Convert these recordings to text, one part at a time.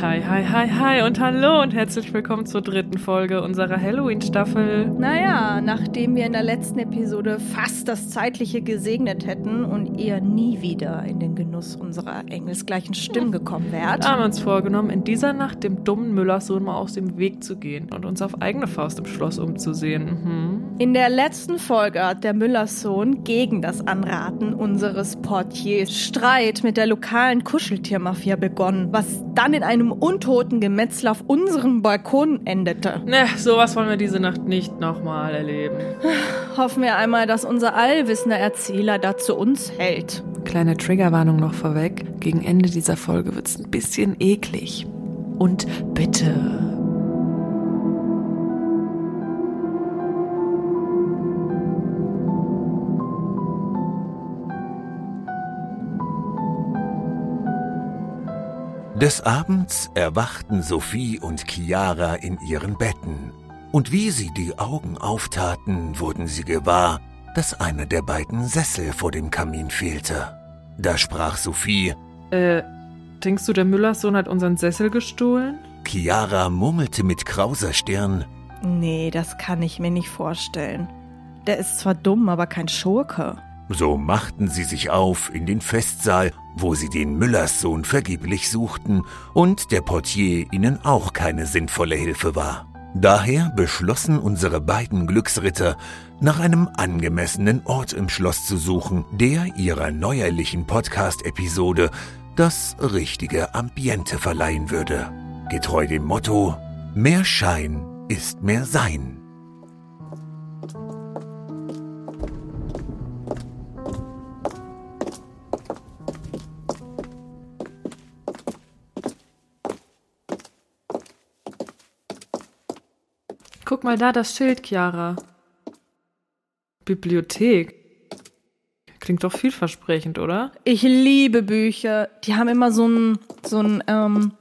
Hi, hi, hi, hi und hallo und herzlich willkommen zur dritten Folge unserer Halloween-Staffel. Naja, nachdem wir in der letzten Episode fast das Zeitliche gesegnet hätten und ihr nie wieder in den Genuss unserer engelsgleichen Stimmen gekommen wärt. haben wir uns vorgenommen, in dieser Nacht dem dummen Müllersohn mal aus dem Weg zu gehen und uns auf eigene Faust im Schloss umzusehen. Mhm. In der letzten Folge hat der Müllerssohn gegen das Anraten unseres Portiers Streit mit der lokalen Kuscheltiermafia begonnen, was dann in einem untoten Gemetzel auf unserem Balkon endete. Ne, sowas wollen wir diese Nacht nicht nochmal erleben. Hoffen wir einmal, dass unser allwissender Erzähler da zu uns hält. Kleine Triggerwarnung noch vorweg. Gegen Ende dieser Folge wird's ein bisschen eklig. Und bitte. Des Abends erwachten Sophie und Chiara in ihren Betten. Und wie sie die Augen auftaten, wurden sie gewahr, dass einer der beiden Sessel vor dem Kamin fehlte. Da sprach Sophie, Äh, denkst du, der Müllerssohn hat unseren Sessel gestohlen? Chiara murmelte mit krauser Stirn, Nee, das kann ich mir nicht vorstellen. Der ist zwar dumm, aber kein Schurke. So machten sie sich auf in den Festsaal, wo sie den Müllerssohn vergeblich suchten und der Portier ihnen auch keine sinnvolle Hilfe war. Daher beschlossen unsere beiden Glücksritter, nach einem angemessenen Ort im Schloss zu suchen, der ihrer neuerlichen Podcast-Episode das richtige Ambiente verleihen würde. Getreu dem Motto, mehr Schein ist mehr Sein. Guck mal da, das Schild, Chiara. Bibliothek. Klingt doch vielversprechend, oder? Ich liebe Bücher. Die haben immer so einen so einen, ähm,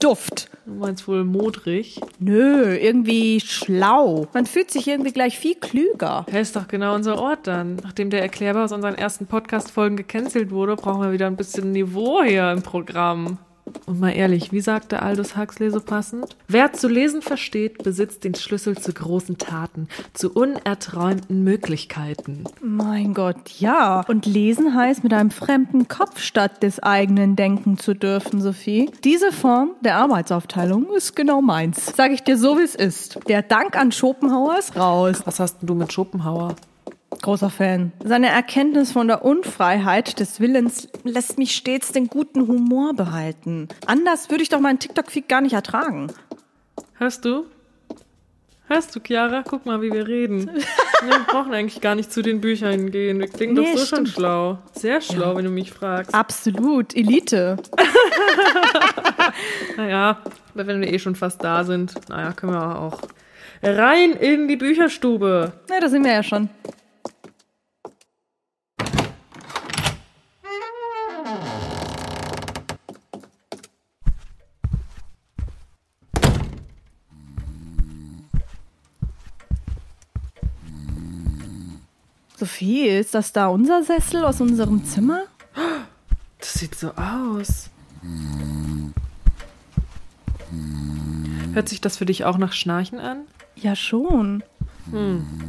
Duft. Du meinst wohl modrig? Nö, irgendwie schlau. Man fühlt sich irgendwie gleich viel klüger. Hä, ist doch genau unser Ort dann. Nachdem der Erklärbar aus unseren ersten Podcast-Folgen gecancelt wurde, brauchen wir wieder ein bisschen Niveau hier im Programm. Und mal ehrlich, wie sagte Aldous Huxley so passend? Wer zu lesen versteht, besitzt den Schlüssel zu großen Taten, zu unerträumten Möglichkeiten. Mein Gott, ja. Und lesen heißt, mit einem fremden Kopf statt des eigenen denken zu dürfen, Sophie. Diese Form der Arbeitsaufteilung ist genau meins. Sag ich dir so, wie es ist. Der Dank an Schopenhauer ist raus. Was hast denn du mit Schopenhauer? Großer Fan. Seine Erkenntnis von der Unfreiheit des Willens lässt mich stets den guten Humor behalten. Anders würde ich doch meinen TikTok-Feed gar nicht ertragen. Hörst du? Hörst du, Chiara? Guck mal, wie wir reden. wir brauchen eigentlich gar nicht zu den Büchern gehen. Wir klingen Nee, doch so schon stimmt. schlau. Sehr schlau, wenn du mich fragst. Absolut, Elite. Naja, aber wenn wir eh schon fast da sind, naja, können wir auch rein in die Bücherstube. Na, da sind wir ja schon. Sophie, ist das da unser Sessel aus unserem Zimmer? Das sieht so aus. Hört sich das für dich auch nach Schnarchen an? Ja, schon.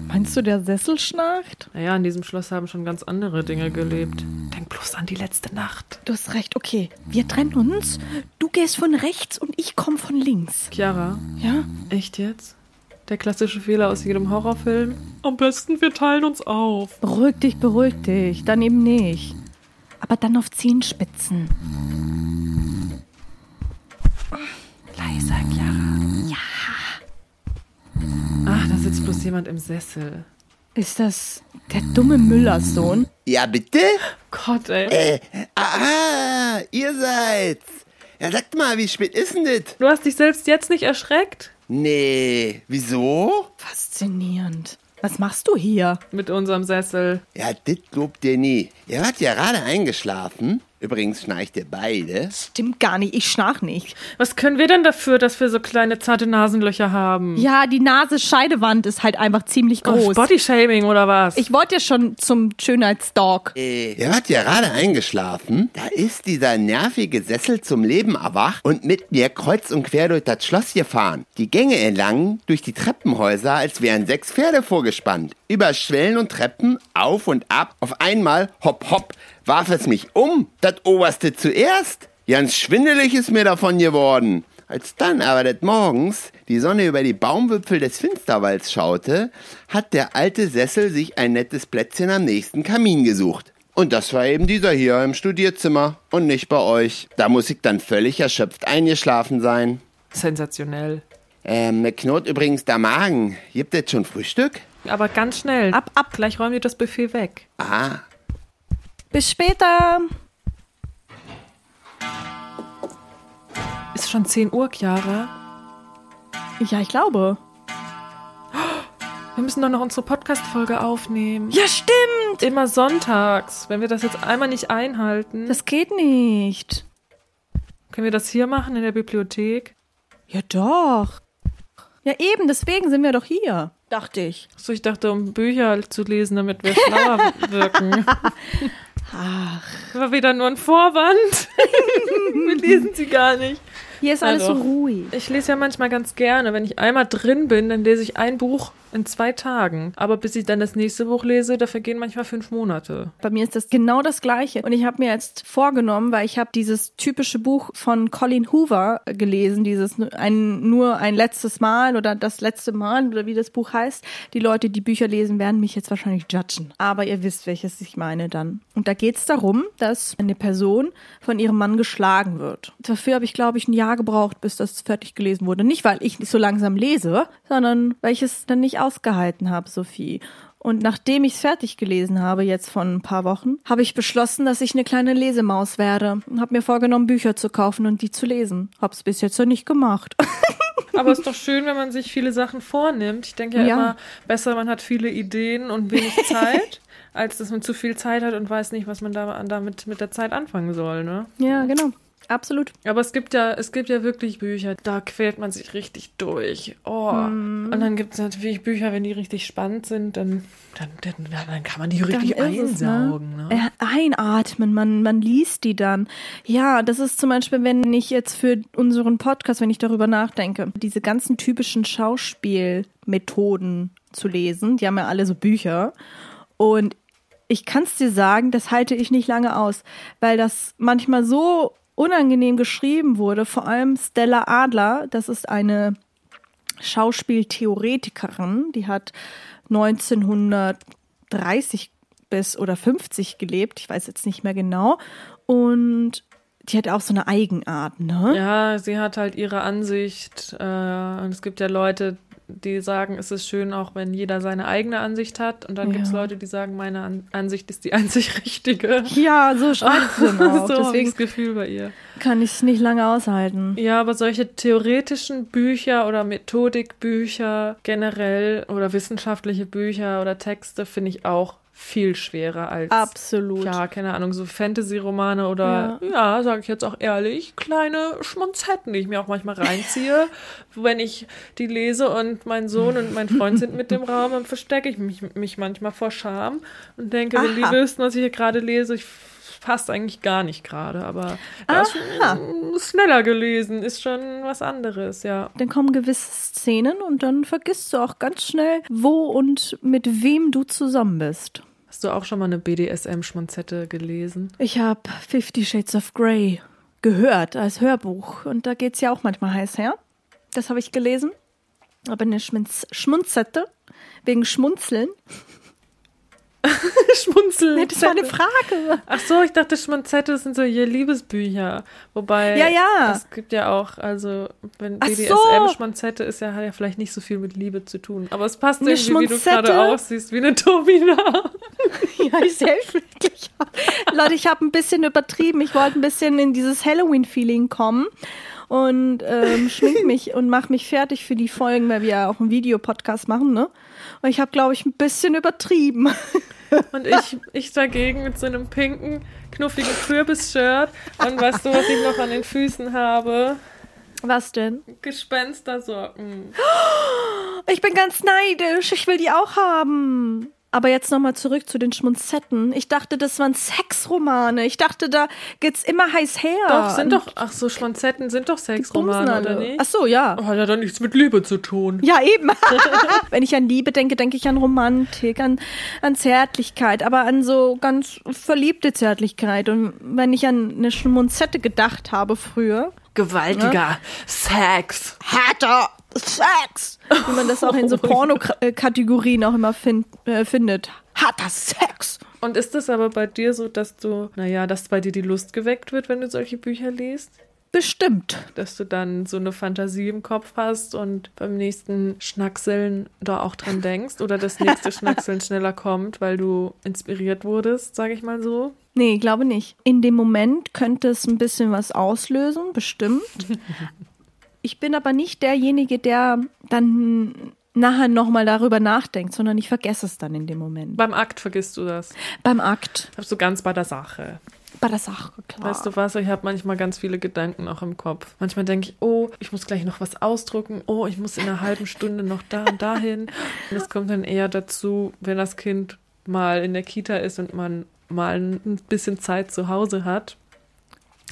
Meinst du, der Sessel schnarcht? Naja, in diesem Schloss haben schon ganz andere Dinge gelebt. Denk bloß an die letzte Nacht. Du hast recht, okay. Wir trennen uns. Du gehst von rechts und ich komme von links. Chiara, Ja? echt jetzt? Der klassische Fehler aus jedem Horrorfilm? Am besten, wir teilen uns auf. Beruhig dich, beruhig dich. Dann eben nicht. Aber dann auf Zehenspitzen. Leiser, Clara. Ja. Ach, da sitzt bloß jemand im Sessel. Ist das der dumme Müllerssohn? Ja, bitte? Gott, ey. Äh, aha, ihr seid's. Ja, sagt mal, wie spät ist denn das? Du hast dich selbst jetzt nicht erschreckt? Nee, wieso? Faszinierend. Was machst du hier? Mit unserem Sessel. Ja, das glaubt ihr nie. Ihr wart ja gerade eingeschlafen Übrigens schnarcht ihr beide. Stimmt gar nicht, ich schnarch nicht. Was können wir denn dafür, dass wir so kleine zarte Nasenlöcher haben? Ja, die Nase-Scheidewand ist halt einfach ziemlich Oh, groß. Bodyshaming oder was? ich wollte ja schon zum Schönheitsdog. Äh, ihr wart ja gerade eingeschlafen. Da ist dieser nervige Sessel zum Leben erwacht und mit mir kreuz und quer durch das Schloss gefahren. Die Gänge entlang durch die Treppenhäuser, als wären sechs Pferde vorgespannt. Über Schwellen und Treppen, auf und ab. Auf einmal, hopp, hopp, warf es mich um. Das Oberste zuerst. Ganz schwindelig ist mir davon geworden. Als dann aber des Morgens die Sonne über die Baumwipfel des Finsterwalds schaute, hat der alte Sessel sich ein nettes Plätzchen am nächsten Kamin gesucht. Und das war eben dieser hier im Studierzimmer und nicht bei euch. Da muss ich dann völlig erschöpft eingeschlafen sein. Sensationell. Ähm, mir knurrt übrigens der Magen. Gibt es schon Frühstück? Aber ganz schnell. Ab, ab. Gleich räumen wir das Buffet weg. Ah, Bis später. Ist schon 10 Uhr, Chiara. Ja, ich glaube. Wir müssen doch noch unsere Podcast-Folge aufnehmen. Ja, stimmt. Immer sonntags. Wenn wir das jetzt einmal nicht einhalten, Das geht nicht. können wir das hier machen in der Bibliothek? Ja, doch. Ja, eben, deswegen sind wir doch hier, dachte ich. So, ich dachte, um Bücher zu lesen, damit wir schlauer wirken. Ach. War wieder nur ein Vorwand. wir lesen sie gar nicht. Hier ist alles so doch. ruhig. Ich lese ja manchmal ganz gerne. Wenn ich einmal drin bin, dann lese ich ein Buch in zwei Tagen. Aber bis ich dann das nächste Buch lese, da vergehen manchmal fünf Monate. Bei mir ist das genau das Gleiche. Und ich habe mir jetzt vorgenommen, weil ich habe dieses typische Buch von Colin Hoover gelesen, dieses ein, nur ein letztes Mal oder das letzte Mal oder wie das Buch heißt. Die Leute, die Bücher lesen, werden mich jetzt wahrscheinlich judgen. Aber ihr wisst, welches ich meine dann. Und da geht es darum, dass eine Person von ihrem Mann geschlagen wird. Dafür habe ich, glaube ich, ein Jahr gebraucht, bis das fertig gelesen wurde. Nicht, weil ich so langsam lese, sondern weil ich es dann nicht ausgehalten habe, Sophie. Und nachdem ich es fertig gelesen habe, jetzt vor ein paar Wochen, habe ich beschlossen, dass ich eine kleine Lesemaus werde. Und habe mir vorgenommen, Bücher zu kaufen und die zu lesen. Hab's bis jetzt noch nicht gemacht. Aber es ist doch schön, wenn man sich viele Sachen vornimmt. Ich denke ja, Ja. immer besser, man hat viele Ideen und wenig Zeit, als dass man zu viel Zeit hat und weiß nicht, was man da, damit mit der Zeit anfangen soll. Ne? ja, genau. Absolut. Aber es gibt ja, es gibt ja wirklich Bücher, da quält man sich richtig durch. Oh. Und dann gibt es natürlich Bücher, wenn die richtig spannend sind, dann, dann, dann, dann kann man die richtig Dann ist es, einsaugen. Ne? Äh, Einatmen, man, man liest die dann. Ja, das ist zum Beispiel, wenn ich jetzt für unseren Podcast, wenn ich darüber nachdenke, diese ganzen typischen Schauspielmethoden zu lesen, die haben ja alle so Bücher. Und ich kann es dir sagen, das halte ich nicht lange aus, weil das manchmal so unangenehm geschrieben wurde. Vor allem Stella Adler, das ist eine Schauspieltheoretikerin, die hat 1930 bis oder 50 gelebt, ich weiß jetzt nicht mehr genau. Und die hat auch so eine Eigenart, ne? Ja, sie hat halt ihre Ansicht. Äh, und es gibt ja Leute, die sagen, es ist schön, auch wenn jeder seine eigene Ansicht hat. Und dann gibt es Ja. Leute, die sagen, meine An Ansicht ist die einzig richtige. Ja, so schreibt sie dann auch. so Deswegen das Gefühl bei ihr. kann ich nicht lange aushalten. Ja, aber solche theoretischen Bücher oder Methodikbücher generell oder wissenschaftliche Bücher oder Texte finde ich auch viel schwerer als Absolut. ja, keine Ahnung, so Fantasy-Romane oder, ja, sage ich jetzt auch ehrlich, kleine Schmonzetten, die ich mir auch manchmal reinziehe. Wenn ich die lese und mein Sohn und mein Freund sind mit dem Raum, dann verstecke ich mich, mich manchmal vor Scham und denke, wenn die Aha. wüssten, was ich hier gerade lese, ich passt eigentlich gar nicht gerade, aber das Aha. ist schneller gelesen, ist schon was anderes, ja. Dann kommen gewisse Szenen und dann vergisst du auch ganz schnell, wo und mit wem du zusammen bist. Hast du auch schon mal eine BDSM-Schmonzette gelesen? Ich habe Fifty Shades of Grey gehört als Hörbuch und da geht's ja auch manchmal heiß her. Das habe ich gelesen. Aber eine Schmunz Schmunzette wegen Schmunzeln. Schmunzeln. Das war eine Frage. Ach so, ich dachte, Schmonzette sind so hier Liebesbücher. Wobei, Ja, ja. es gibt ja auch, also, wenn Ach BDSM so. Ist, ja, hat ja vielleicht nicht so viel mit Liebe zu tun. Aber es passt Eine irgendwie, wie du gerade aussiehst, wie eine Tobina. Ja, ich selbst wirklich. Leute, ich habe ein bisschen übertrieben. Ich wollte ein bisschen in dieses Halloween-Feeling kommen. Und ähm, schmink mich und mach mich fertig für die Folgen, weil wir ja auch einen Videopodcast machen, ne? Und ich habe, glaube ich, ein bisschen übertrieben. Und ich, ich dagegen mit so einem pinken, knuffigen Kürbis-Shirt. Und weißt du, was ich noch an den Füßen habe? Was denn? Gespenstersocken. Ich bin ganz neidisch. Ich will die auch haben. Aber jetzt nochmal zurück zu den Schmunzetten. Ich dachte, das waren Sexromane. Ich dachte, da geht's immer heiß her. Doch, sind doch, ach so, Schmonzetten sind doch Sexromane, oder nicht? Ach so, ja. Oh, hat ja dann nichts mit Liebe zu tun. Ja, eben. Wenn ich an Liebe denke, denke ich an Romantik, an, an Zärtlichkeit, aber an so ganz verliebte Zärtlichkeit. Und wenn ich an eine Schmunzette gedacht habe früher, Gewaltiger Sex. härter Sex, wie man das auch in so Porno-Kategorien auch immer fin äh, findet. Harter Sex. Und ist es aber bei dir so, dass du, naja, dass bei dir die Lust geweckt wird, wenn du solche Bücher liest? Bestimmt. Dass du dann so eine Fantasie im Kopf hast und beim nächsten Schnackseln da auch dran denkst oder das nächste Schnackseln schneller kommt, weil du inspiriert wurdest, sage ich mal so. Nee, glaube nicht. In dem Moment könnte es ein bisschen was auslösen, bestimmt. Ich bin aber nicht derjenige, der dann nachher nochmal darüber nachdenkt, sondern ich vergesse es dann in dem Moment. Beim Akt vergisst du das. Beim Akt. Bist du ganz bei der Sache. Bei der Sache, klar. Weißt du was, ich habe manchmal ganz viele Gedanken auch im Kopf. Manchmal denke ich, oh, ich muss gleich noch was ausdrucken. Oh, ich muss in einer halben Stunde noch da und dahin. Und es kommt dann eher dazu, wenn das Kind mal in der Kita ist und man mal ein bisschen Zeit zu Hause hat.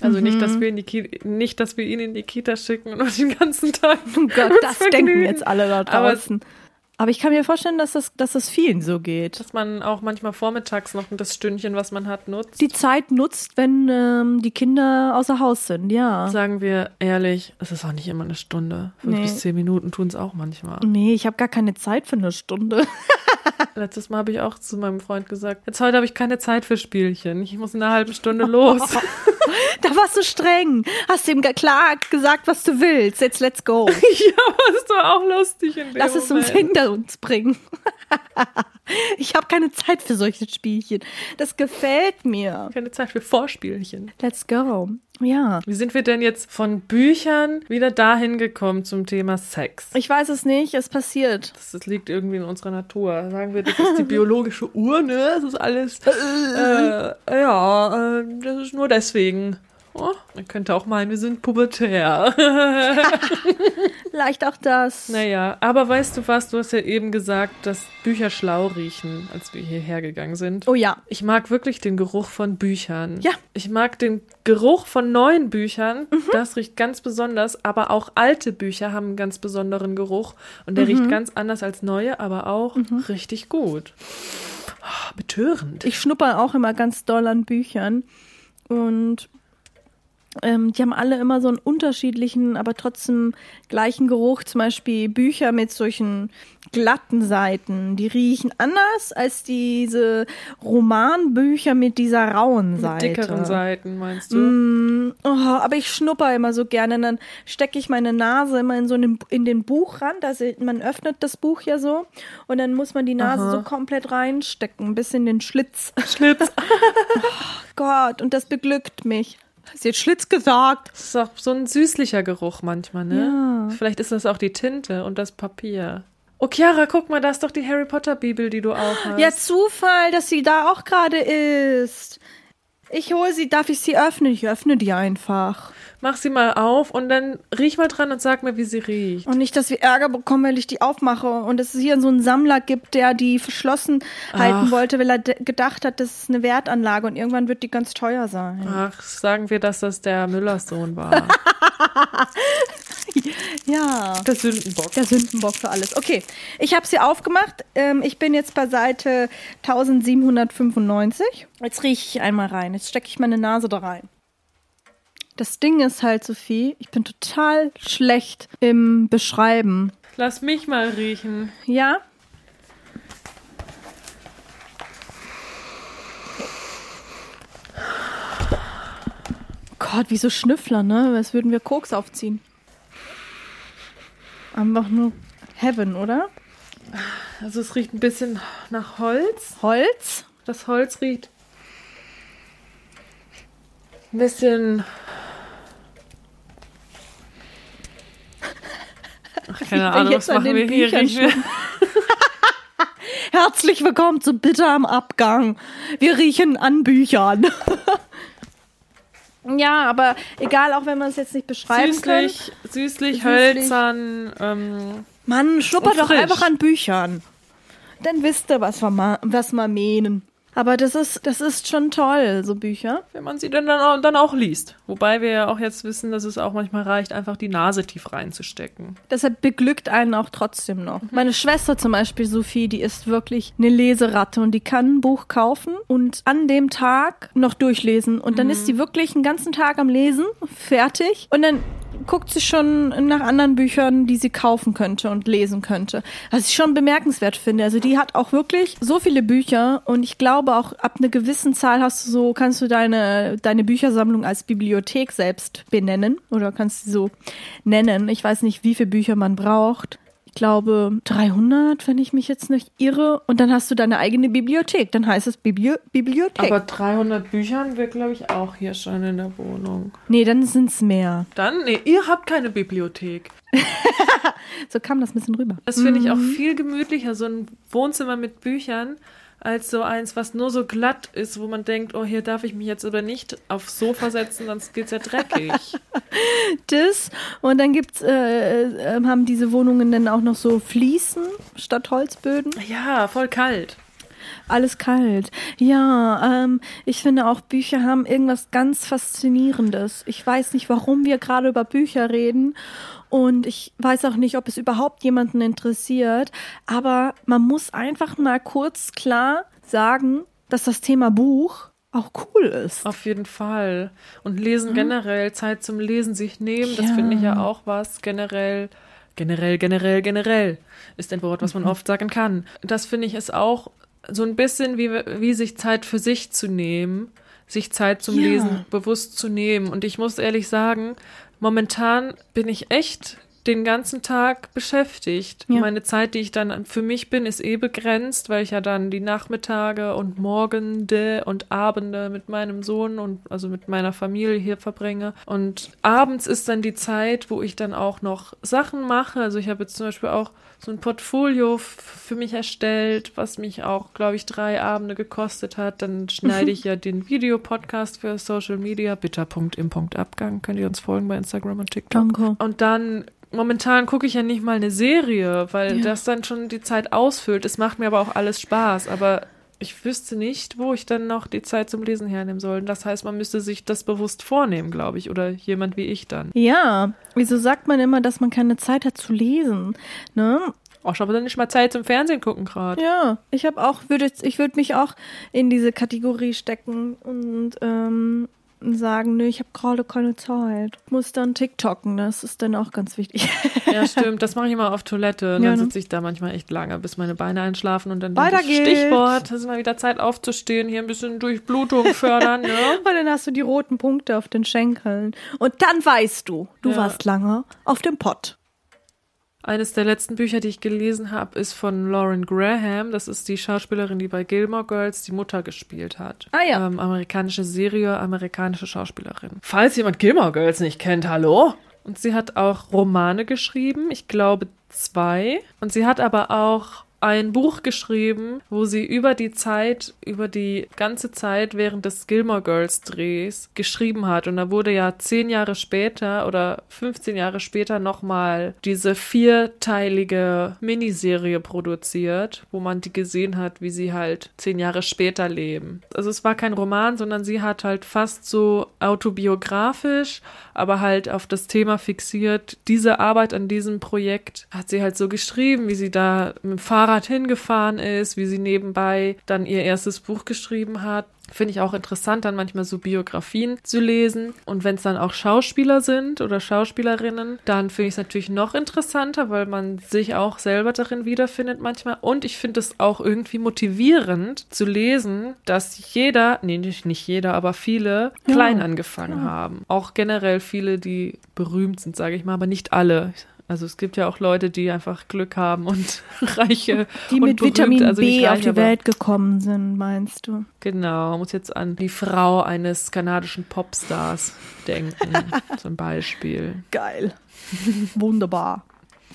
Also nicht, dass wir in die nicht, dass wir ihn in die Kita schicken und den ganzen Tag. Oh Gott, das Vergnügen. denken jetzt alle da Aber- draußen. Aber, ich kann mir vorstellen, dass das, dass das vielen so geht. Dass man auch manchmal vormittags noch das Stündchen, was man hat, nutzt. Die Zeit nutzt, wenn ähm, die Kinder außer Haus sind, ja. Sagen wir ehrlich, es ist auch nicht immer eine Stunde. Fünf Nee. bis zehn Minuten tun es auch manchmal. Nee, ich habe gar keine Zeit für eine Stunde. Letztes Mal habe ich auch zu meinem Freund gesagt, jetzt heute habe ich keine Zeit für Spielchen. Ich muss in einer halben Stunde los. Da warst du streng. Hast ihm klar gesagt, was du willst. Jetzt let's go. ja, es war auch lustig in dem Lass es uns Moment. hinter uns bringen. ich habe keine Zeit für solche Spielchen. Das gefällt mir. Keine Zeit für Vorspielchen. Let's go. Ja. Wie sind wir denn jetzt von Büchern wieder dahin gekommen zum Thema Sex? Ich weiß es nicht, es passiert. Das, das liegt irgendwie in unserer Natur. Sagen wir, das ist die biologische Uhr, ne? Das ist alles. Äh, ja, äh, das ist nur deswegen. Oh, man könnte auch meinen, wir sind pubertär. Vielleicht auch das. naja, aber weißt du was? Du hast ja eben gesagt, dass Bücher schlau riechen, als wir hierher gegangen sind. Oh ja. Ich mag wirklich den Geruch von Büchern. Ja. Ich mag den Geruch von neuen Büchern. Mhm. Das riecht ganz besonders. Aber auch alte Bücher haben einen ganz besonderen Geruch. Und der Mhm. riecht ganz anders als neue, aber auch richtig gut. Oh, betörend. Ich schnupper auch immer ganz doll an Büchern. Und ähm, die haben alle immer so einen unterschiedlichen, aber trotzdem gleichen Geruch. Zum Beispiel Bücher mit solchen glatten Seiten. Die riechen anders als diese Romanbücher mit dieser rauen Seite. Mit dickeren Seiten, meinst du? Mm, oh, aber ich schnupper immer so gerne. Und dann stecke ich meine Nase immer in so einen, in den Buchrand. Also man öffnet das Buch ja so. Und dann muss man die Nase Aha. so komplett reinstecken, bis in den Schlitz. Schlitz. Gott, und das beglückt mich. Hast du jetzt Schlitz gesagt? Das ist auch so ein süßlicher Geruch manchmal, ne? Ja. Vielleicht ist das auch die Tinte und das Papier. Oh, Chiara, guck mal, da ist doch die Harry Potter Bibel, die du auch hast. Ja, Zufall, dass sie da auch gerade ist. Ich hole sie, darf ich sie öffnen? Ich öffne die einfach. Mach sie mal auf und dann riech mal dran und sag mir, wie sie riecht. Und nicht, dass wir Ärger bekommen, weil ich die aufmache und es hier so einen Sammler gibt, der die verschlossen halten Ach. wollte, weil er gedacht hat, das ist eine Wertanlage und irgendwann wird die ganz teuer sein. Ach, sagen wir, dass das der Müllers Sohn war. Ja. Der Sündenbock. Der Sündenbock für alles. Okay, ich habe sie aufgemacht. Ähm, ich bin jetzt bei Seite 1795. Jetzt rieche ich einmal rein. Jetzt stecke ich meine Nase da rein. Das Ding ist halt, Sophie, ich bin total schlecht im Beschreiben. Lass mich mal riechen. Ja? Gott, wie so Schnüffler, ne? Als würden wir Koks aufziehen. Einfach nur Heaven, oder? Also es riecht ein bisschen nach Holz. Holz? Das Holz riecht ein bisschen Ach, keine Ahnung, was machen wir hier? Riechen Herzlich willkommen zu Bitter am Abgang. Wir riechen an Büchern. ja, aber egal, auch wenn man es jetzt nicht beschreiben süßlich, kann. Süßlich, süßlich, hölzern. Ähm, Mann, schnuppert doch einfach an Büchern. Dann wisst ihr, was wir, was wir meinen. Aber das ist, das ist schon toll, so Bücher. Wenn man sie dann, auch, dann auch liest. Wobei wir ja auch jetzt wissen, dass es auch manchmal reicht, einfach die Nase tief reinzustecken. Deshalb beglückt einen auch trotzdem noch. Mhm. Meine Schwester zum Beispiel, Sophie, die ist wirklich eine Leseratte und die kann ein Buch kaufen und an dem Tag noch durchlesen. Und dann mhm. ist sie wirklich einen ganzen Tag am Lesen, fertig. Und dann guckt sie schon nach anderen Büchern, die sie kaufen könnte und lesen könnte. Was ich schon bemerkenswert finde. Also die hat auch wirklich so viele Bücher und ich glaube auch ab einer gewissen Zahl hast du so, kannst du deine, deine Büchersammlung als Bibliothek selbst benennen oder kannst sie so nennen. Ich weiß nicht, wie viele Bücher man braucht glaube 300, wenn ich mich jetzt nicht irre. Und dann hast du deine eigene Bibliothek. Dann heißt es Bibli Bibliothek. Aber 300 Büchern wir, glaube ich, auch hier schon in der Wohnung. Nee, dann sind es mehr. Dann? Nee, ihr habt keine Bibliothek. so kam das ein bisschen rüber. Das finde ich auch mhm. viel gemütlicher, so ein Wohnzimmer mit Büchern als so eins, was nur so glatt ist, wo man denkt, oh, hier darf ich mich jetzt oder nicht aufs Sofa setzen, sonst geht's ja dreckig. das und dann gibt's, äh, äh, haben diese Wohnungen dann auch noch so Fliesen statt Holzböden. Ja, voll kalt. Alles kalt. Ja, ähm, ich finde auch Bücher haben irgendwas ganz Faszinierendes. Ich weiß nicht, warum wir gerade über Bücher reden und ich weiß auch nicht, ob es überhaupt jemanden interessiert, aber man muss einfach mal kurz klar sagen, dass das Thema Buch auch cool ist. Auf jeden Fall. Und lesen mhm. generell, Zeit zum Lesen sich nehmen, das finde ich ja auch was. Generell, generell, generell, generell ist ein Wort, was man mhm. oft sagen kann. Das finde ich ist auch so ein bisschen wie, wie sich Zeit für sich zu nehmen, sich Zeit zum ja. Lesen bewusst zu nehmen. Und ich muss ehrlich sagen, momentan bin ich echt den ganzen Tag beschäftigt. Ja. Meine Zeit, die ich dann für mich bin, ist eh begrenzt, weil ich ja dann die Nachmittage und Morgende und Abende mit meinem Sohn und also mit meiner Familie hier verbringe. Und abends ist dann die Zeit, wo ich dann auch noch Sachen mache. Also ich habe jetzt zum Beispiel auch so ein Portfolio für mich erstellt, was mich auch, glaube ich, drei Abende gekostet hat. Dann schneide ich ja den Videopodcast für Social Media, bitter.im.abgang. Könnt ihr uns folgen bei Instagram und TikTok. Danke. Und dann momentan gucke ich ja nicht mal eine Serie, weil ja. das dann schon die Zeit ausfüllt. Es macht mir aber auch alles Spaß, aber ich wüsste nicht, wo ich dann noch die Zeit zum Lesen hernehmen soll. Das heißt, man müsste sich das bewusst vornehmen, glaube ich, oder jemand wie ich dann. Ja, wieso sagt man immer, dass man keine Zeit hat zu lesen? Ne? Oh, ich habe dann nicht mal Zeit zum Fernsehen gucken gerade. Ja, ich habe auch, würde ich würde mich auch in diese Kategorie stecken und ähm, sagen, nö, ich habe gerade keine Zeit. Muss dann TikToken, das ist dann auch ganz wichtig. Ja, stimmt. Das mache ich immer auf Toilette. Und ja, dann ne? sitze ich da manchmal echt lange, bis meine Beine einschlafen und dann Weiter geht's. Stichwort, es ist mal wieder Zeit aufzustehen, hier ein bisschen Durchblutung fördern. Ne? und dann hast du die roten Punkte auf den Schenkeln. Und dann weißt du, du ja. warst lange auf dem Pott. Eines der letzten Bücher, die ich gelesen habe, ist von Lauren Graham. Das ist die Schauspielerin, die bei Gilmore Girls die Mutter gespielt hat. Ah ja. Ähm, amerikanische Serie, amerikanische Schauspielerin. Falls jemand Gilmore Girls nicht kennt, hallo? Und sie hat auch Romane geschrieben, ich glaube zwei. Und sie hat aber auch ein Buch geschrieben, wo sie über die Zeit, über die ganze Zeit während des Gilmore Girls Drehs geschrieben hat. Und da wurde ja zehn Jahre später oder 15 Jahre später nochmal diese vierteilige Miniserie produziert, wo man die gesehen hat, wie sie halt zehn Jahre später leben. Also es war kein Roman, sondern sie hat halt fast so autobiografisch, aber halt auf das Thema fixiert. Diese Arbeit an diesem Projekt hat sie halt so geschrieben, wie sie da mit dem Fahrrad Fahrrad hingefahren ist, wie sie nebenbei dann ihr erstes Buch geschrieben hat. Finde ich auch interessant, dann manchmal so Biografien zu lesen. Und wenn es dann auch Schauspieler sind oder Schauspielerinnen, dann finde ich es natürlich noch interessanter, weil man sich auch selber darin wiederfindet manchmal. Und ich finde es auch irgendwie motivierend zu lesen, dass jeder, nee, nicht, nicht jeder, aber viele klein angefangen ja. haben. Auch generell viele, die berühmt sind, sage ich mal, aber nicht alle. Also es gibt ja auch Leute, die einfach Glück haben und reiche die mit berühmt, Vitamin also B reich, auf die Welt gekommen sind, meinst du? Genau, muss jetzt an die Frau eines kanadischen Popstars denken, zum Beispiel. Geil, wunderbar.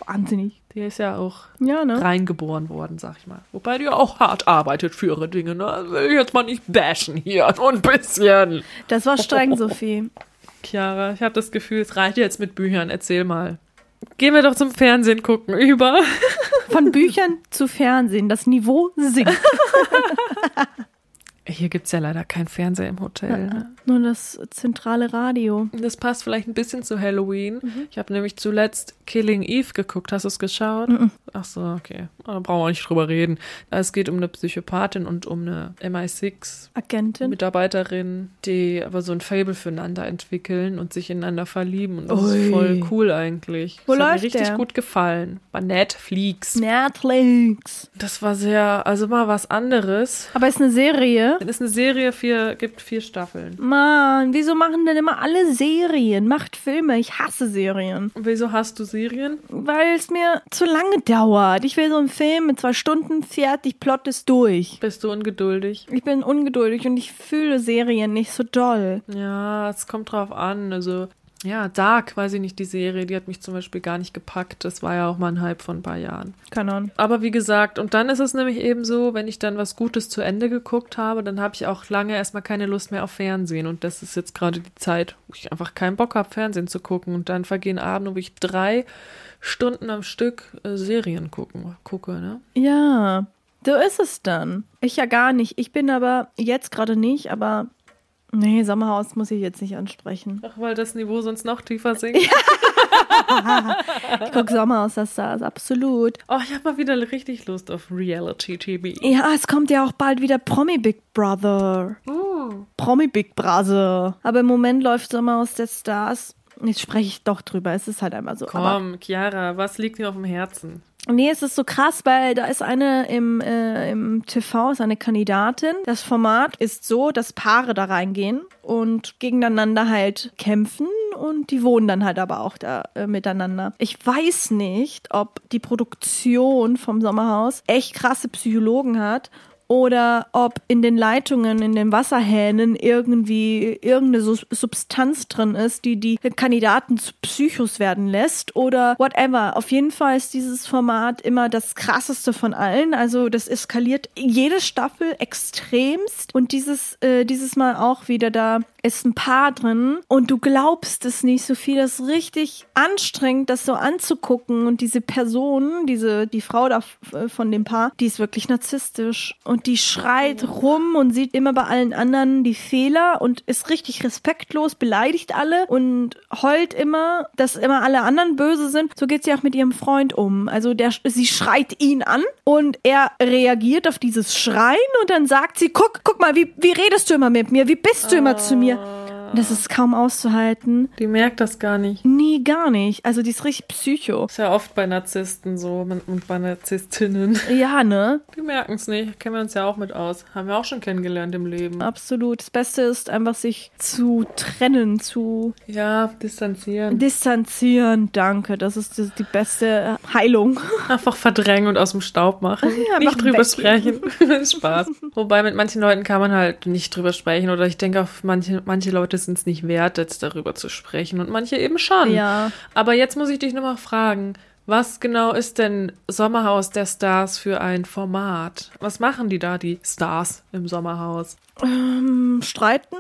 Wahnsinnig. Die ist ja auch Ja, ne? reingeboren worden, sag ich mal. Wobei die auch hart arbeitet für ihre Dinge, ne? Will ich jetzt mal nicht bashen hier. Nur ein bisschen. Das war streng, Sophie. Chiara, ich habe das Gefühl, es reicht jetzt mit Büchern. Erzähl mal. Gehen wir doch zum Fernsehen gucken über. Von Büchern zu Fernsehen. Das Niveau sinkt. Hier gibt's ja leider kein Fernseher im Hotel. Ne? Nur das zentrale Radio. Das passt vielleicht ein bisschen zu Halloween. Ich habe nämlich zuletzt Killing Eve geguckt. Hast du es geschaut? Ach so, okay. Da brauchen wir nicht drüber reden. Es geht um eine Psychopathin und um eine MI6 Agentin. Mitarbeiterin, die aber so ein Fable füreinander entwickeln und sich ineinander verlieben. Und das ist Ui. voll cool eigentlich. Wo das hat mir läuft richtig der? gut gefallen. Bei Netflix. Netflix. Das war sehr, also mal was anderes. Aber ist eine Serie. Es ist eine Serie, vier, gibt vier Staffeln. Mann, wieso machen denn immer alle Serien? Macht Filme. Ich hasse Serien. Und wieso hast du Serien? Weil es mir zu lange dauert. Ich will so einen Film mit zwei Stunden fertig, Plot ist durch. Bist du ungeduldig? Ich bin ungeduldig und ich fühle Serien nicht so doll. Ja, es kommt drauf an. Also, ja, Dark, weiß ich nicht, die Serie, die hat mich zum Beispiel gar nicht gepackt. Das war ja auch mal ein Hype von ein paar Jahren. Keine Ahnung. Aber wie gesagt, und dann ist es nämlich eben so, wenn ich dann was Gutes zu Ende geguckt habe, dann habe ich auch lange erstmal keine Lust mehr auf Fernsehen. Und das ist jetzt gerade die Zeit, wo ich einfach keinen Bock habe, Fernsehen zu gucken. Und dann vergehen Abende, wo ich drei Stunden am Stück äh, Serien gucken, gucke, ne? Ja, so ist es dann. Ich ja gar nicht. Ich bin aber jetzt gerade nicht, aber nee, Sommerhaus muss ich jetzt nicht ansprechen. Ach, weil das Niveau sonst noch tiefer sinkt. Ich gucke Sommerhaus, das das absolut. Oh, ich habe mal wieder richtig Lust auf Reality-TV. Ja, es kommt ja auch bald wieder Promi Big Brother. Promi Big Brother. Aber im Moment läuft Sommerhaus der Stars. Jetzt spreche ich doch drüber. Es ist halt einmal so. Komm, Chiara, was liegt dir auf dem Herzen? Nee, es ist so krass, weil da ist eine im, äh, im TV, ist eine Kandidatin. Das Format ist so, dass Paare da reingehen und gegeneinander halt kämpfen und die wohnen dann halt aber auch da äh, miteinander. Ich weiß nicht, ob die Produktion vom Sommerhaus echt krasse Psychologen hat oder ob in den Leitungen, in den Wasserhähnen irgendwie irgendeine Substanz drin ist, die die Kandidaten zu Psychos werden lässt oder whatever. Auf jeden Fall ist dieses Format immer das krasseste von allen. Also das eskaliert jede Staffel extremst. Und dieses, äh, dieses Mal auch wieder da ist ein Paar drin. Und du glaubst es nicht, Sophie, das ist richtig anstrengend, das so anzugucken. Und diese Person, diese, die Frau da äh, von dem Paar, die ist wirklich narzisstisch. Und die schreit rum und sieht immer bei allen anderen die Fehler und ist richtig respektlos, beleidigt alle und heult immer, dass immer alle anderen böse sind. So geht sie auch mit ihrem Freund um. Also der, sie schreit ihn an und er reagiert auf dieses Schreien und dann sagt sie, guck, guck mal, wie, wie redest du immer mit mir? Wie bist du immer zu mir? Das ist kaum auszuhalten. Die merkt das gar nicht. Nee, gar nicht. Also die ist richtig psycho. Ist ja oft bei Narzissten so und bei Narzisstinnen. Ja, ne? Die merken es nicht. Kennen wir uns ja auch mit aus. Haben wir auch schon kennengelernt im Leben. Absolut. Das Beste ist einfach sich zu trennen, zu Ja, distanzieren. distanzieren. Danke. Das ist die, die beste Heilung. Einfach verdrängen und aus dem Staub machen. Ja, nicht drüber weggehen. sprechen. Spaß. Wobei mit manchen Leuten kann man halt nicht drüber sprechen. Oder ich denke auch, manche, manche Leute sind es nicht wert, jetzt darüber zu sprechen. Und manche eben schon. Ja. Aber jetzt muss ich dich nochmal fragen. Was genau ist denn Sommerhaus der Stars für ein Format? Was machen die da, die Stars im Sommerhaus? Ähm, streiten,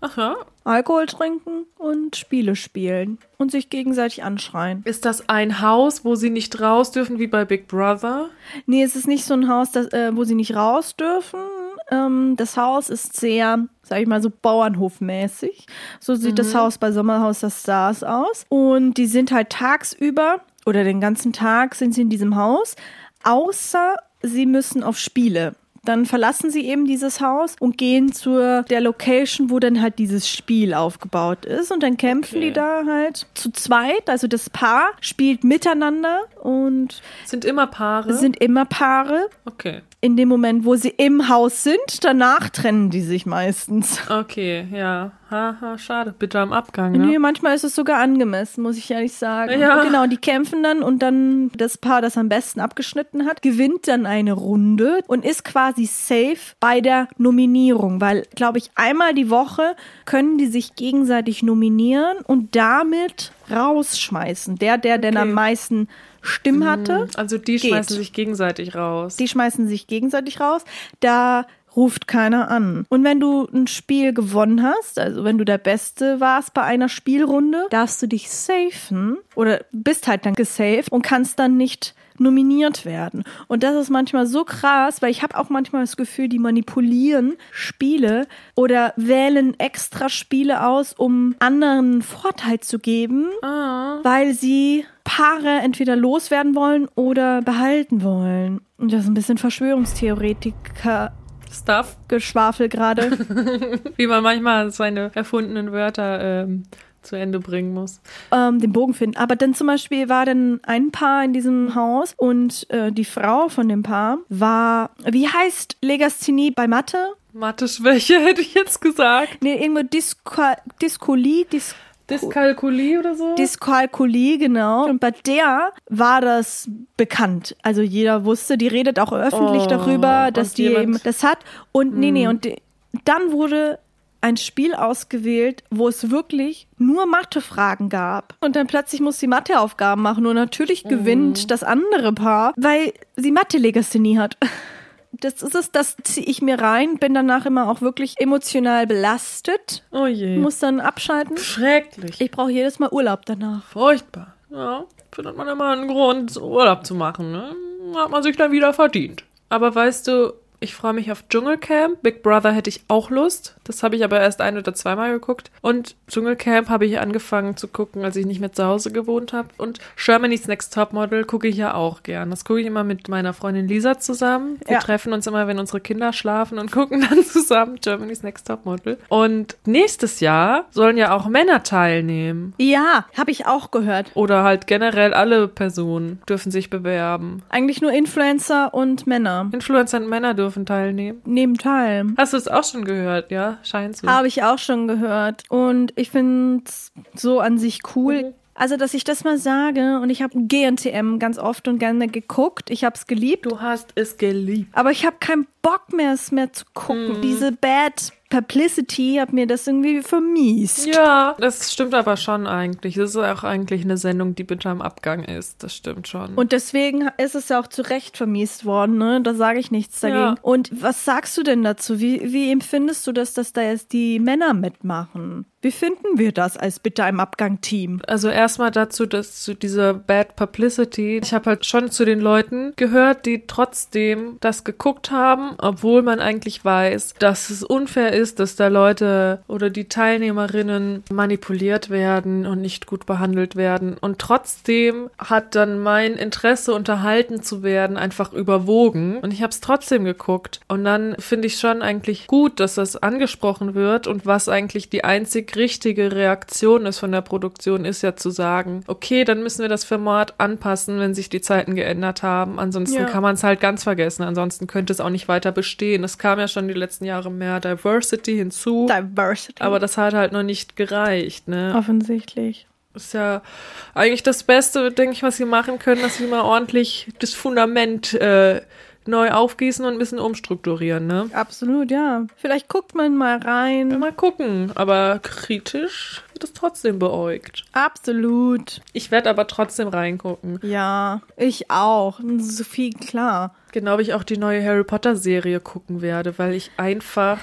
Ach ja. Alkohol trinken und Spiele spielen. Und sich gegenseitig anschreien. Ist das ein Haus, wo sie nicht raus dürfen, wie bei Big Brother? Nee, es ist nicht so ein Haus, das, äh, wo sie nicht raus dürfen. Ähm, das Haus ist sehr, sag ich mal, so Bauernhofmäßig. So sieht das Haus bei Sommerhaus der Stars aus. Und die sind halt tagsüber oder den ganzen Tag sind sie in diesem Haus, außer sie müssen auf Spiele. Dann verlassen sie eben dieses Haus und gehen zur der Location, wo dann halt dieses Spiel aufgebaut ist. Und dann kämpfen Okay. die da halt zu zweit. Also das Paar spielt miteinander und Sind immer Paare? sind immer Paare. okay. In dem Moment, wo sie im Haus sind, danach trennen die sich meistens. Okay, ja. Haha, schade. Bitte am Abgang, ne? Nee, manchmal ist es sogar angemessen, muss ich ehrlich sagen. Ja. Genau, die kämpfen dann und dann das Paar, das am besten abgeschnitten hat, gewinnt dann eine Runde und ist quasi safe bei der Nominierung, weil, glaube ich, einmal die Woche können die sich gegenseitig nominieren und damit rausschmeißen. Der, der denn Okay. am meisten Stimmen hatte, Also die Geht. schmeißen sich gegenseitig raus. die schmeißen sich gegenseitig raus. Da ruft keiner an. Und wenn du ein Spiel gewonnen hast, also wenn du der Beste warst bei einer Spielrunde, darfst du dich safen oder bist halt dann gesaved und kannst dann nicht nominiert werden. Und das ist manchmal so krass, weil ich habe auch manchmal das Gefühl, die manipulieren Spiele oder wählen extra Spiele aus, um anderen Vorteil zu geben, weil sie Paare entweder loswerden wollen oder behalten wollen. Und das ist ein bisschen Verschwörungstheoretiker Stuff. Geschwafel gerade. Wie man manchmal seine erfundenen Wörter ähm, zu Ende bringen muss. ähm, den Bogen finden. Aber dann zum Beispiel war dann ein Paar in diesem Haus und äh, die Frau von dem Paar war, wie heißt Legasthenie bei Mathe? Mathe-Schwäche hätte ich jetzt gesagt. Nee, irgendwo Dyska Dyskolie, Dys Dyskalkulie oder so? Dyskalkulie, genau. Und bei der war das bekannt. Also jeder wusste, die redet auch öffentlich Oh, darüber, dass und die eben das hat. Und nee, nee, und die, dann wurde ein Spiel ausgewählt, wo es wirklich nur Mathefragen gab. Und dann plötzlich muss sie Matheaufgaben machen. Und natürlich gewinnt das andere Paar, weil sie Mathe-Legasthenie hat. Das ist es, das ziehe ich mir rein, bin danach immer auch wirklich emotional belastet, oh je. muss dann abschalten. Schrecklich. Ich brauche jedes Mal Urlaub danach. Furchtbar. Ja, findet man immer einen Grund, Urlaub zu machen. Ne? Hat man sich dann wieder verdient. Aber weißt du, ich freue mich auf Dschungelcamp. Big Brother hätte ich auch Lust. Das habe ich aber erst ein oder zweimal geguckt. Und Dschungelcamp habe ich angefangen zu gucken, als ich nicht mehr zu Hause gewohnt habe. Und Germany's Next Topmodel gucke ich ja auch gern. Das gucke ich immer mit meiner Freundin Lisa zusammen. Wir Ja. treffen uns immer, wenn unsere Kinder schlafen und gucken dann zusammen Germany's Next Topmodel. Und nächstes Jahr sollen ja auch Männer teilnehmen. Ja, habe ich auch gehört. Oder halt generell alle Personen dürfen sich bewerben. Eigentlich nur Influencer und Männer Influencer und Männer dürfen teilnehmen. nehmen teil. Hast du es auch schon gehört, ja? Scheint so. Habe ich auch schon gehört. Und ich finde es so an sich cool. Also, dass ich das mal sage, und ich habe GNTM ganz oft und gerne geguckt. Ich habe es geliebt. Du hast es geliebt. Aber ich habe keinen Bock mehr, es mehr zu gucken. Diese Bad Publicity hat mir das irgendwie vermiest. Ja, das stimmt aber schon eigentlich. Das ist auch eigentlich eine Sendung, die bitte am Abgang ist. Das stimmt schon. Und deswegen ist es ja auch zu Recht vermiest worden, ne? Da sage ich nichts dagegen. Ja. Und was sagst du denn dazu? Wie, wie empfindest du das, dass da jetzt die Männer mitmachen? Wie finden wir das als Bitte im Abgang-Team? Also erstmal dazu, dass zu dieser Bad Publicity. Ich habe halt schon zu den Leuten gehört, die trotzdem das geguckt haben, obwohl man eigentlich weiß, dass es unfair ist, dass da Leute oder die Teilnehmerinnen manipuliert werden und nicht gut behandelt werden. Und trotzdem hat dann mein Interesse, unterhalten zu werden, einfach überwogen. Und ich habe es trotzdem geguckt. Und dann finde ich schon eigentlich gut, dass das angesprochen wird und was eigentlich die einzig richtige Reaktion ist von der Produktion, ist ja zu sagen, okay, dann müssen wir das Format anpassen, wenn sich die Zeiten geändert haben. Ansonsten Ja. kann man es halt ganz vergessen. Ansonsten könnte es auch nicht weiter bestehen. Es kam ja schon die letzten Jahre mehr Diversity hinzu. Diversity. aber das hat halt noch nicht gereicht, ne? offensichtlich. ist ja eigentlich das Beste, denke ich, was sie machen können, dass sie mal ordentlich das Fundament äh, neu aufgießen und ein bisschen umstrukturieren, ne? Absolut, ja. Vielleicht guckt man mal rein. Mal gucken, aber kritisch wird es trotzdem beäugt. Absolut. Ich werde aber trotzdem reingucken. Ja, ich auch. Sophie, klar. Genau wie ich auch die neue Harry Potter Serie gucken werde, weil ich einfach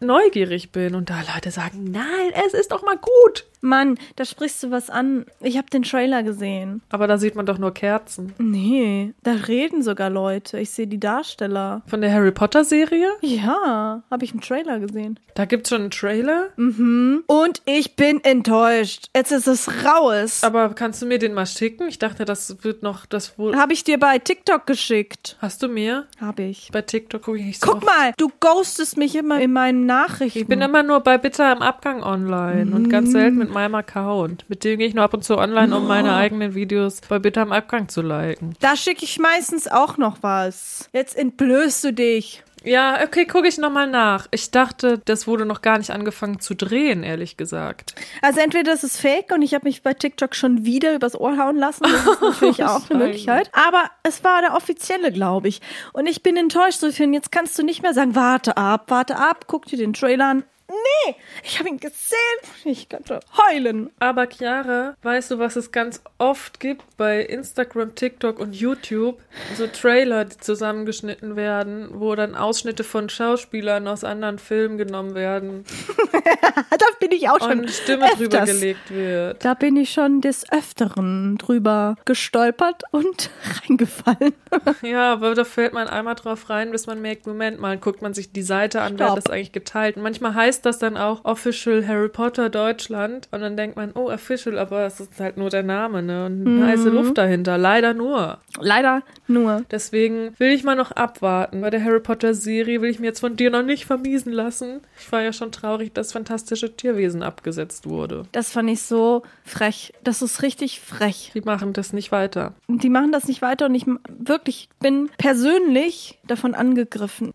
neugierig bin und da Leute sagen, nein, es ist doch mal gut. Mann, da sprichst du was an. Ich habe den Trailer gesehen. Aber da sieht man doch nur Kerzen. Nee, da reden sogar Leute. Ich sehe die Darsteller. Von der Harry Potter Serie? Ja, habe ich einen Trailer gesehen. Da gibt's schon einen Trailer? Und ich bin enttäuscht. Jetzt ist es raus. Aber kannst du mir den mal schicken? Ich dachte, das wird noch, das wohl. Habe ich dir bei TikTok geschickt. Hast du mir? Habe ich. Bei TikTok gucke ich nicht so. Guck mal, du ghostest mich immer in meinen Nachrichten. Ich bin immer nur bei Bitter im Abgang online und ganz selten mit meinem Account. Mit dem gehe ich nur ab und zu online, um meine eigenen Videos bei Bitter im Abgang zu liken. da schicke ich meistens auch noch was. Jetzt entblößt du dich. Ja, okay, gucke ich nochmal nach. Ich dachte, das wurde noch gar nicht angefangen zu drehen, ehrlich gesagt. Also entweder das ist fake und ich habe mich bei TikTok schon wieder übers Ohr hauen lassen. Das ist natürlich auch eine Möglichkeit. Aber es war der offizielle, glaube ich. Und ich bin enttäuscht, Sophie. Jetzt kannst du nicht mehr sagen, warte ab, warte ab, guck dir den Trailer an. Nee, ich habe ihn gesehen. Ich könnte heulen. Aber Chiara, weißt du, was es ganz oft gibt bei Instagram, TikTok und YouTube? So Trailer, die zusammengeschnitten werden, wo dann Ausschnitte von Schauspielern aus anderen Filmen genommen werden da bin ich auch schon und Stimme drüber öfters. gelegt wird. Da bin ich schon des Öfteren drüber gestolpert und reingefallen. Ja, aber da fällt man einmal drauf rein, bis man merkt, Moment mal, guckt man sich die Seite an, wer hat das eigentlich geteilt. Und manchmal heißt das dann auch Official Harry Potter Deutschland und dann denkt man, oh, Official, aber es ist halt nur der Name, ne? Und eine heiße Luft dahinter. Leider nur. Leider nur. Deswegen will ich mal noch abwarten. Bei der Harry Potter Serie will ich mir jetzt von dir noch nicht vermiesen lassen. Ich war ja schon traurig, dass fantastische Tierwesen abgesetzt wurde. Das fand ich so frech. Das ist richtig frech. Die machen das nicht weiter. Die machen das nicht weiter und ich wirklich bin persönlich davon angegriffen.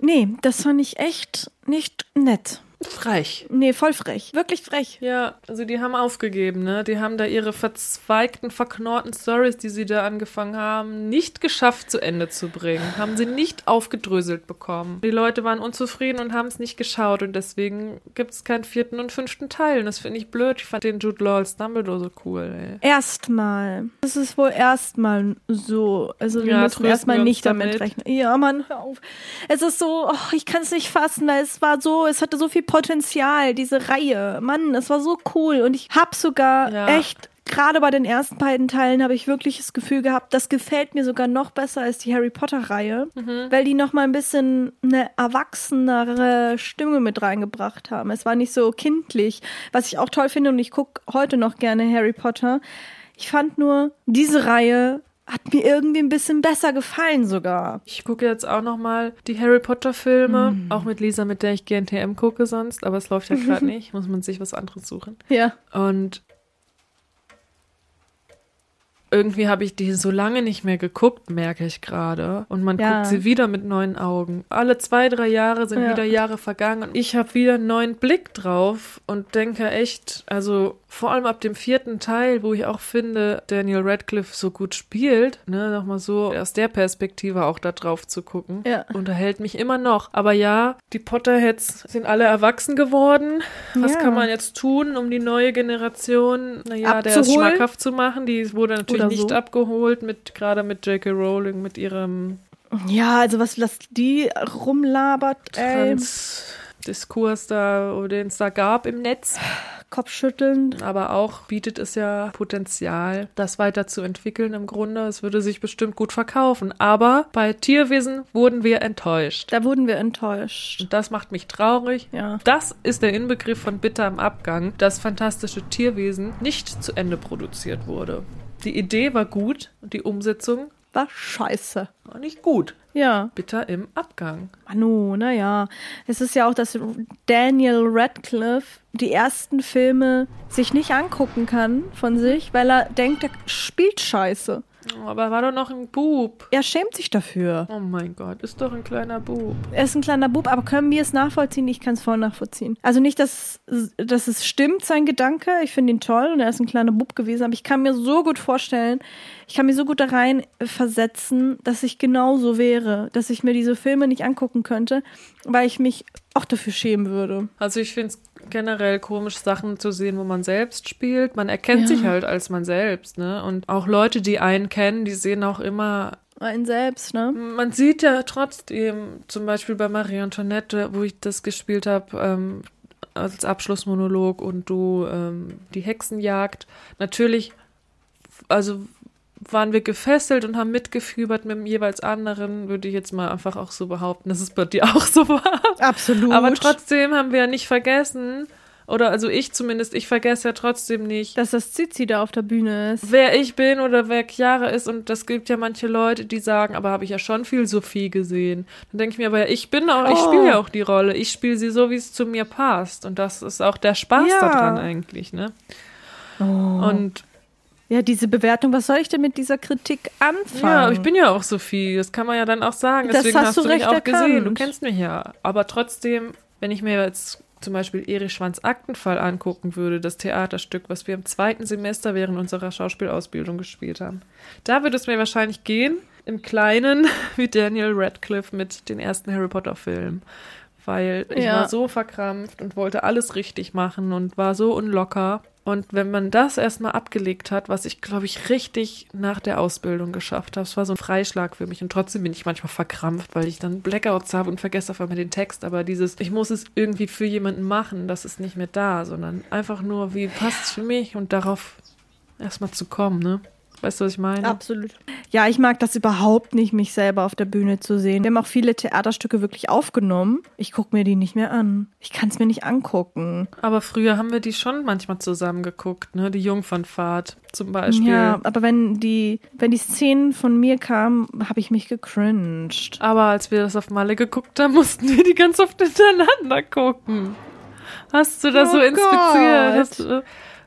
Nee, das fand ich echt nicht nett. Frech. Nee, voll frech. Wirklich frech. Ja, also die haben aufgegeben, ne? Die haben da ihre verzweigten, verknorrten Stories, die sie da angefangen haben, nicht geschafft zu Ende zu bringen. Haben sie nicht aufgedröselt bekommen. Die Leute waren unzufrieden und haben es nicht geschaut und deswegen gibt es keinen vierten und fünften Teil. Und das finde ich blöd. Ich fand den Jude Law als Dumbledore so cool, ey. Erstmal. Das ist wohl erstmal so. Also wir Ja, müssen erstmal nicht damit damit. rechnen. Ja, Mann, hör auf. Es ist so, oh, ich kann es nicht fassen, weil es war so, es hatte so viel Potenzial, diese Reihe. Mann, es war so cool. Und ich habe sogar Ja. echt, gerade bei den ersten beiden Teilen, habe ich wirklich das Gefühl gehabt, das gefällt mir sogar noch besser als die Harry Potter-Reihe, Mhm. weil die noch mal ein bisschen eine erwachsenere Stimme mit reingebracht haben. Es war nicht so kindlich, was ich auch toll finde und ich gucke heute noch gerne Harry Potter. Ich fand nur, diese Reihe hat mir irgendwie ein bisschen besser gefallen sogar. Ich gucke jetzt auch noch mal die Harry Potter Filme, auch mit Lisa, mit der ich GNTM gucke sonst, aber es läuft ja gerade nicht, muss man sich was anderes suchen. Ja. Und irgendwie habe ich die so lange nicht mehr geguckt, merke ich gerade. Und man Ja. guckt sie wieder mit neuen Augen. Alle zwei, drei Jahre sind Ja. wieder Jahre vergangen und ich habe wieder einen neuen Blick drauf und denke echt, also vor allem ab dem vierten Teil, wo ich auch finde, Daniel Radcliffe so gut spielt, ne, nochmal so aus der Perspektive auch da drauf zu gucken, Ja. unterhält mich immer noch. Aber ja, die Potterheads sind alle erwachsen geworden. Was Ja. kann man jetzt tun, um die neue Generation, naja, der schmackhaft zu machen? Die wurde natürlich Oder nicht so. abgeholt, mit gerade mit J.K. Rowling, mit ihrem Ja, also was, was die rumlabert, ey, Trans-Diskurs da, den es da gab im Netz. kopfschüttelnd. Aber auch bietet es ja Potenzial, das weiterzuentwickeln im Grunde. Es würde sich bestimmt gut verkaufen. Aber bei Tierwesen wurden wir enttäuscht. Da wurden wir enttäuscht. Und das macht mich traurig. Ja. Das ist der Inbegriff von bitter im Abgang, dass fantastische Tierwesen nicht zu Ende produziert wurde. Die Idee war gut und die Umsetzung War scheiße. war nicht gut. Ja. Bitter im Abgang. Manu, naja. Es ist ja auch, dass Daniel Radcliffe die ersten Filme sich nicht angucken kann von sich, weil er denkt, er spielt scheiße. Oh, aber er war doch noch ein Bub. Er schämt sich dafür. Oh mein Gott, ist doch ein kleiner Bub. Er ist ein kleiner Bub, aber können wir es nachvollziehen? Ich kann es voll nachvollziehen. Also nicht, dass, dass es stimmt, sein Gedanke. Ich finde ihn toll und er ist ein kleiner Bub gewesen, aber ich kann mir so gut vorstellen, ich kann mir so gut da rein versetzen, dass ich genauso wäre, dass ich mir diese Filme nicht angucken könnte, weil ich mich auch dafür schämen würde. Also ich finde es generell komisch, Sachen zu sehen, wo man selbst spielt. Man erkennt Ja. sich halt als man selbst, ne? Und auch Leute, die einen kennen, die sehen auch immer Ein selbst, ne? Man sieht ja trotzdem, zum Beispiel bei Marie Antoinette, wo ich das gespielt habe, ähm, als Abschlussmonolog und du ähm, die Hexenjagd, natürlich, also waren wir gefesselt und haben mitgefiebert mit dem jeweils anderen, würde ich jetzt mal einfach auch so behaupten, dass es bei dir auch so war. Absolut. Aber trotzdem haben wir ja nicht vergessen, oder also ich zumindest, ich vergesse ja trotzdem nicht, dass das Zizi da auf der Bühne ist. wer ich bin oder wer Chiara ist. Und das gibt ja manche Leute, die sagen, aber habe ich ja schon viel Sophie gesehen. Dann denke ich mir, aber ja, ich bin auch, ich Oh. spiele ja auch die Rolle. Ich spiele sie so, wie es zu mir passt. Und das ist auch der Spaß Ja. daran eigentlich, ne? Oh. Und Ja, diese Bewertung, was soll ich denn mit dieser Kritik anfangen? Ja, ich bin ja auch Sophie, das kann man ja dann auch sagen. Das Deswegen hast hast, du du mich recht auch erkannt. gesehen. Du kennst mich ja. Aber trotzdem, wenn ich mir jetzt zum Beispiel Erich Schwanz Aktenfall angucken würde, das Theaterstück, was wir im zweiten Semester während unserer Schauspielausbildung gespielt haben, da würde es mir wahrscheinlich gehen, im Kleinen, wie Daniel Radcliffe mit den ersten Harry Potter Filmen. Weil ich Ja. war so verkrampft und wollte alles richtig machen und war so unlocker. Und wenn man das erstmal abgelegt hat, was ich, glaube ich, richtig nach der Ausbildung geschafft habe, es war so ein Freischlag für mich. Und trotzdem bin ich manchmal verkrampft, weil ich dann Blackouts habe und vergesse auf einmal den Text. Aber dieses, ich muss es irgendwie für jemanden machen, das ist nicht mehr da, sondern einfach nur, wie passt es für mich und darauf erstmal zu kommen, ne? Weißt du, was ich meine? Absolut. Ja, ich mag das überhaupt nicht, mich selber auf der Bühne zu sehen. Wir haben auch viele Theaterstücke wirklich aufgenommen. Ich gucke mir die nicht mehr an. Ich kann es mir nicht angucken. Aber früher haben wir die schon manchmal zusammen geguckt, ne? Die Jungfernfahrt zum Beispiel. Ja, aber wenn die, wenn die Szenen von mir kamen, habe ich mich gecringed. Aber als wir das auf Malle geguckt haben, mussten wir die ganz oft hintereinander gucken. Hast du das Oh so inspiziert? Gott. Hast du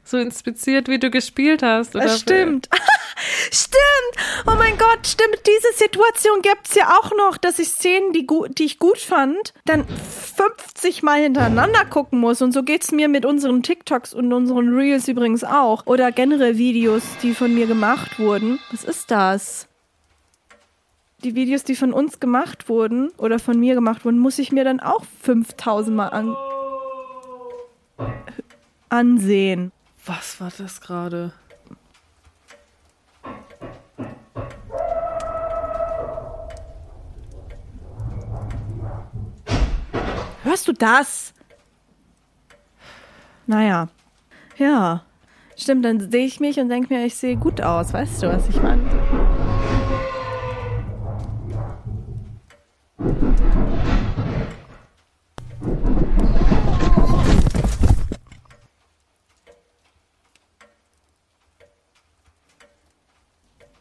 so inspiziert, wie du gespielt hast? Oder stimmt. stimmt. Oh mein Gott, stimmt. Diese Situation gibt's ja auch noch, dass ich Szenen, die, die ich gut fand, dann 50 Mal hintereinander gucken muss. Und so geht's mir mit unseren TikToks und unseren Reels übrigens auch. Oder generell Videos, die von mir gemacht wurden. Was ist das? Die Videos, die von uns gemacht wurden oder von mir gemacht wurden, muss ich mir dann auch 5000 Mal an ansehen. Was war das gerade? Hörst du das? Naja. Ja. Stimmt, dann sehe ich mich und denke mir, ich sehe gut aus. Weißt du, was ich meine?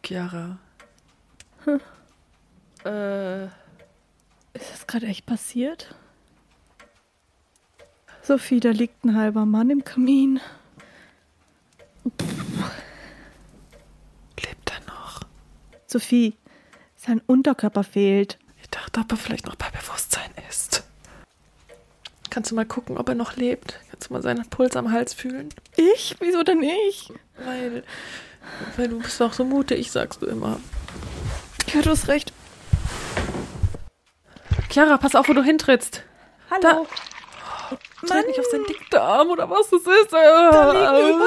Chiara. Äh, Ist das gerade echt passiert? Sophie, da liegt ein halber Mann im Kamin. lebt er noch? Sophie, sein Unterkörper fehlt. Ich dachte, ob er vielleicht noch bei Bewusstsein ist. Kannst du mal gucken, ob er noch lebt? Kannst du mal seinen Puls am Hals fühlen? Ich? Wieso denn ich? Weil, weil du bist auch so mutig, sagst du immer. Ja, du hast recht. Chiara, pass auf, wo du hintrittst. Hallo. Tritt nicht auf seinen Dickdarm oder was das ist. Da Da liegen.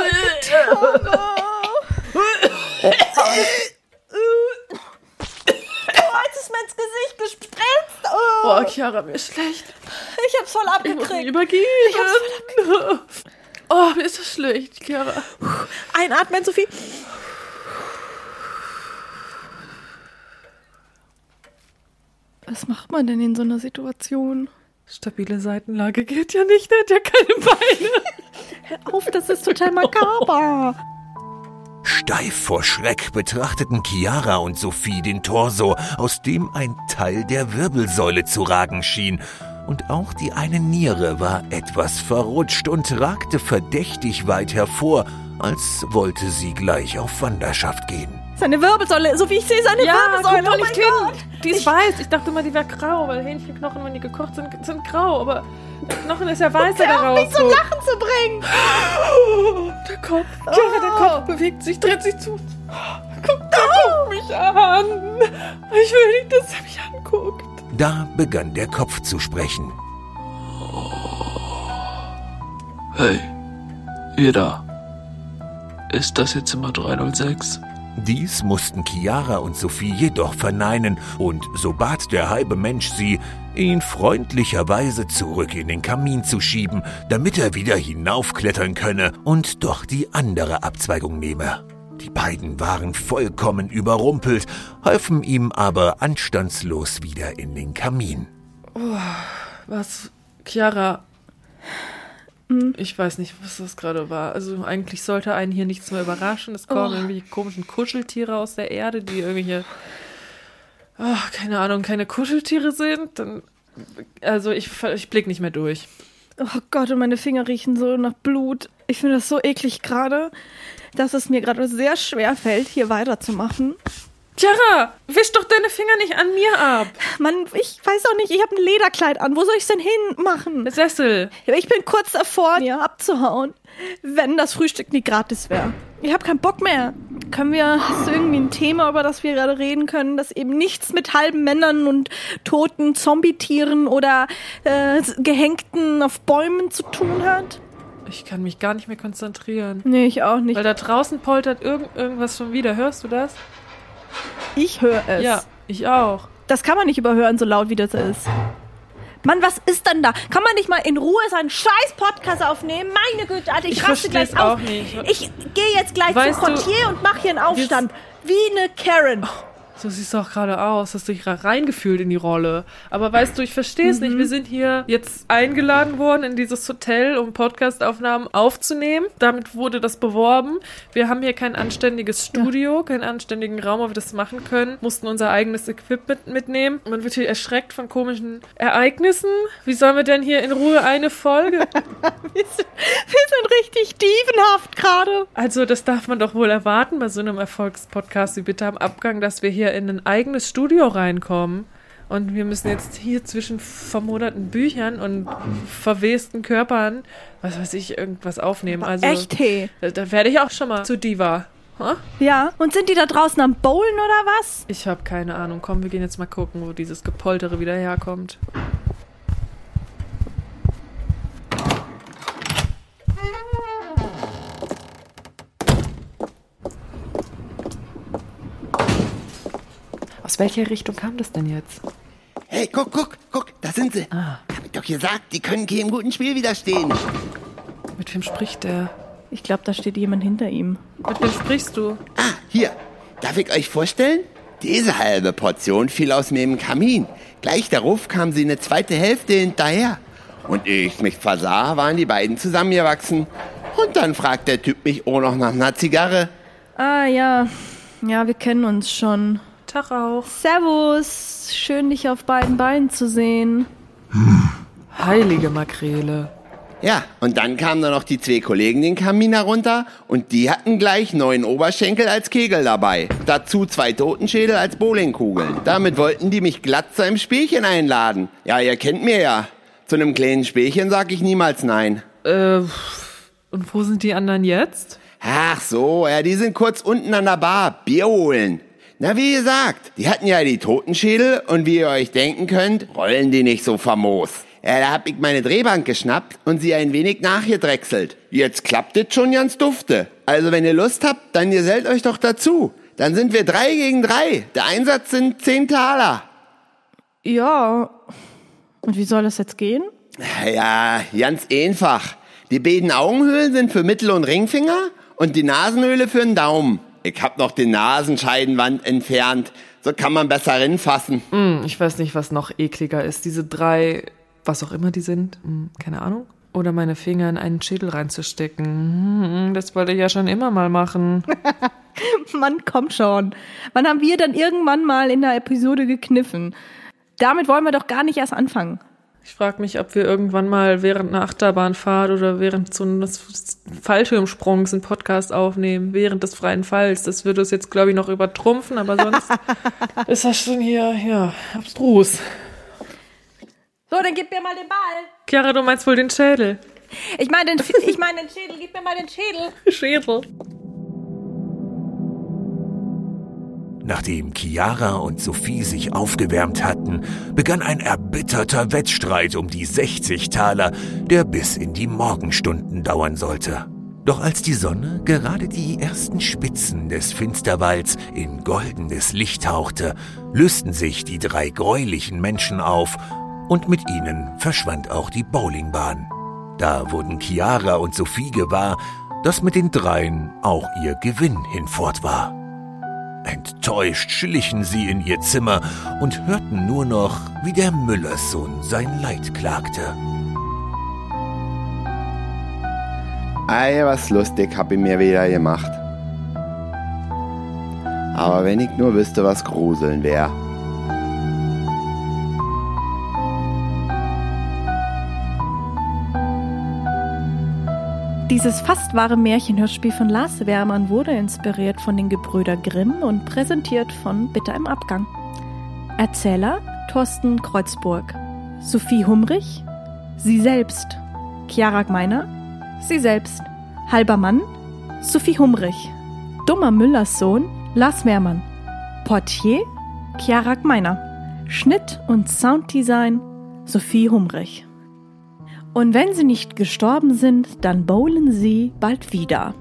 Oh, jetzt ist mir ins Gesicht gespritzt. Oh, Boah, Chiara, mir ist schlecht. ich hab's voll Ich muss mich abgekriegt. übergeben. Oh, mir ist so schlecht, Chiara. Einatmen, Sophie. Was macht man denn in so einer Situation? Stabile Seitenlage geht ja nicht, der hat ja keine Beine. Hör auf, das ist total makaber. Steif vor Schreck betrachteten Chiara und Sophie den Torso, aus dem ein Teil der Wirbelsäule zu ragen schien. Und auch die eine Niere war etwas verrutscht und ragte verdächtig weit hervor, als wollte sie gleich auf Wanderschaft gehen. Seine Wirbelsäule, Sophie, ich sehe seine Ja, Wirbelsäule. guck mal oh nicht mein hin. Gott. Die ist weiß. Ich dachte immer, die wäre grau, weil Hähnchenknochen, wenn die gekocht sind, sind grau. Aber der Knochen ist ja weiß, der da Hör auf, mich zum. Lachen zu bringen. Oh, der Kopf. Chiara, der Kopf bewegt sich, dreht sich zu. Guck, der guckt mich an. Ich will nicht, dass er mich anguckt. Da begann der Kopf zu sprechen. Hey, ihr da. Ist das jetzt Zimmer 306? Dies mussten Chiara und Sophie jedoch verneinen, und so bat der halbe Mensch sie, ihn freundlicherweise zurück in den Kamin zu schieben, damit er wieder hinaufklettern könne und doch die andere Abzweigung nehme. Die beiden waren vollkommen überrumpelt, halfen ihm aber anstandslos wieder in den Kamin. Was, Chiara? Ich weiß nicht, was das gerade war. Also eigentlich sollte einen hier nichts mehr überraschen. Es kommen irgendwelche komischen Kuscheltiere aus der Erde, die irgendwelche, oh, keine Ahnung, keine Kuscheltiere sind. Dann, also ich, ich blick nicht mehr durch. Oh Gott, und meine Finger riechen so nach Blut. Ich finde das so eklig gerade. dass es mir gerade sehr schwer fällt, hier weiterzumachen. Chiara, wisch doch deine Finger nicht an mir ab. Mann, ich weiß auch nicht, ich habe ein Lederkleid an. Wo soll ich denn hinmachen? Sessel. Ich bin kurz davor, mir abzuhauen, wenn das Frühstück nie gratis wäre. Ich habe keinen Bock mehr. Können wir, hast du irgendwie ein Thema, über das wir gerade reden können, das eben nichts mit halben Männern und toten Zombie-Tieren oder äh, Gehängten auf Bäumen zu tun hat? Ich kann mich gar nicht mehr konzentrieren. Nee, ich auch nicht. Weil da draußen poltert irgend, irgendwas schon wieder. Hörst du das? Ich höre es. Ja, ich auch. Das kann man nicht überhören, so laut wie das ist. Mann, was ist denn da? Kann man nicht mal in Ruhe seinen scheiß Podcast aufnehmen? Meine Güte, Alter, ich, Ich raste gleich aus. auch nicht. Ich gehe jetzt gleich Weißt zum Portier und mache hier einen Aufstand. Wie eine Karen. So siehst du auch gerade aus. Hast dich reingefühlt in die Rolle. Aber weißt du, ich verstehe es nicht. Wir sind hier jetzt eingeladen worden in dieses Hotel, um Podcastaufnahmen aufzunehmen. Damit wurde das beworben. Wir haben hier kein anständiges Studio, keinen anständigen Raum, wo wir das machen können. Mussten unser eigenes Equipment mitnehmen. Man wird hier erschreckt von komischen Ereignissen. Wie sollen wir denn hier in Ruhe eine Folge? Wir sind, wir sind richtig dievenhaft gerade. Also, das darf man doch wohl erwarten bei so einem Erfolgspodcast wie Bitte am Abgang, dass wir hier in ein eigenes Studio reinkommen. Und wir müssen jetzt hier zwischen vermoderten Büchern und verwesten Körpern, was weiß ich, irgendwas aufnehmen. Also, Echt, hey. Da, da werde ich auch schon mal zu Diva. Ha? Ja. Und sind die da draußen am Bowlen oder was? Ich habe keine Ahnung. Komm, wir gehen jetzt mal gucken, wo dieses Gepoltere wieder herkommt. Aus welcher Richtung kam das denn jetzt? Hey, guck, guck, guck, da sind sie. Ah. Hab ich doch gesagt, die können keinem guten Spiel widerstehen. Mit wem spricht der? Ich glaube, da steht jemand hinter ihm. Mit wem sprichst du? Ah, hier. Darf ich euch vorstellen? Diese halbe Portion fiel aus meinem Kamin. Gleich darauf kam sie eine zweite Hälfte hinterher. Und ehe ich mich versah, waren die beiden zusammengewachsen. Und dann fragt der Typ mich auch noch nach einer Zigarre. Ah, ja. Ja, wir kennen uns schon. Tag auch. Servus. Schön, dich auf beiden Beinen zu sehen. Heilige Makrele. Ja, und dann kamen da noch die zwei Kollegen den Kamin herunter und die hatten gleich neun Oberschenkel als Kegel dabei. Dazu zwei Totenschädel als Bowlingkugeln. Damit wollten die mich glatt zu einem Spielchen einladen. Ja, ihr kennt mir ja. Zu einem kleinen Spielchen sag ich niemals nein. Äh, und wo sind die anderen jetzt? Ach so, ja, die sind kurz unten an der Bar. Bier holen. Na, wie gesagt, die hatten ja die Totenschädel und wie ihr euch denken könnt, rollen die nicht so famos. Ja, da hab ich meine Drehbank geschnappt und sie ein wenig nachgedrechselt. Jetzt klappt es schon ganz dufte. Also wenn ihr Lust habt, dann gesellt euch doch dazu. Dann sind wir drei gegen drei. Der Einsatz sind zehn Taler. Ja. Und wie soll das jetzt gehen? Ja, ganz einfach. Die beiden Augenhöhlen sind für Mittel- und Ringfinger und die Nasenhöhle für den Daumen. Ich hab noch die Nasenscheidenwand entfernt. So kann man besser rinfassen. Hm, ich weiß nicht, was noch ekliger ist. Diese drei, was auch immer die sind, hm, keine Ahnung. Oder meine Finger in einen Schädel reinzustecken. Hm, das wollte ich ja schon immer mal machen. Mann, komm schon. Wann haben wir dann irgendwann mal in der Episode gekniffen? Damit wollen wir doch gar nicht erst anfangen. Ich frage mich, ob wir irgendwann mal während einer Achterbahnfahrt oder während so eines Fallschirmsprungs einen Podcast aufnehmen, während des freien Falls. Das würde es jetzt, glaube ich, noch übertrumpfen, aber sonst ist das schon hier, ja, abstrus. So, dann gib mir mal den Ball. Chiara, du meinst wohl den Schädel? Ich meine den, ich mein den Schädel, gib mir mal den Schädel. Schädel. Nachdem Chiara und Sophie sich aufgewärmt hatten, begann ein erbitterter Wettstreit um die 60 Taler, der bis in die Morgenstunden dauern sollte. Doch als die Sonne gerade die ersten Spitzen des Finsterwalds in goldenes Licht tauchte, lösten sich die drei gräulichen Menschen auf und mit ihnen verschwand auch die Bowlingbahn. Da wurden Chiara und Sophie gewahr, dass mit den dreien auch ihr Gewinn hinfort war. Enttäuscht schlichen sie in ihr Zimmer und hörten nur noch, wie der Müllerssohn sein Leid klagte. Ei, was lustig hab ich mir wieder gemacht. Aber wenn ich nur wüsste, was Gruseln wär. Dieses fast wahre Märchenhörspiel von Lars Wermann wurde inspiriert von den Gebrüder Grimm und präsentiert von Bitter im Abgang. Erzähler Thorsten Kreuzburg, Sophie Humrich, sie selbst, Chiara Gmeiner, sie selbst, halber Mann, Sophie Humrich, dummer Müllers Sohn, Lars Wehrmann, Portier, Chiara Gmeiner, Schnitt und Sounddesign, Sophie Humrich. Und wenn sie nicht gestorben sind, dann bowlen sie bald wieder.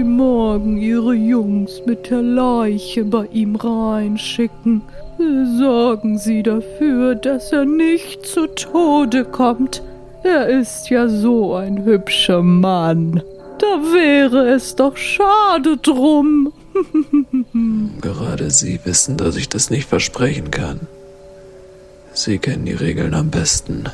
Sie morgen Ihre Jungs mit der Leiche bei ihm reinschicken, sorgen Sie dafür, dass er nicht zu Tode kommt. Er ist ja so ein hübscher Mann. Da wäre es doch schade drum. Gerade Sie wissen, dass ich das nicht versprechen kann. Sie kennen die Regeln am besten.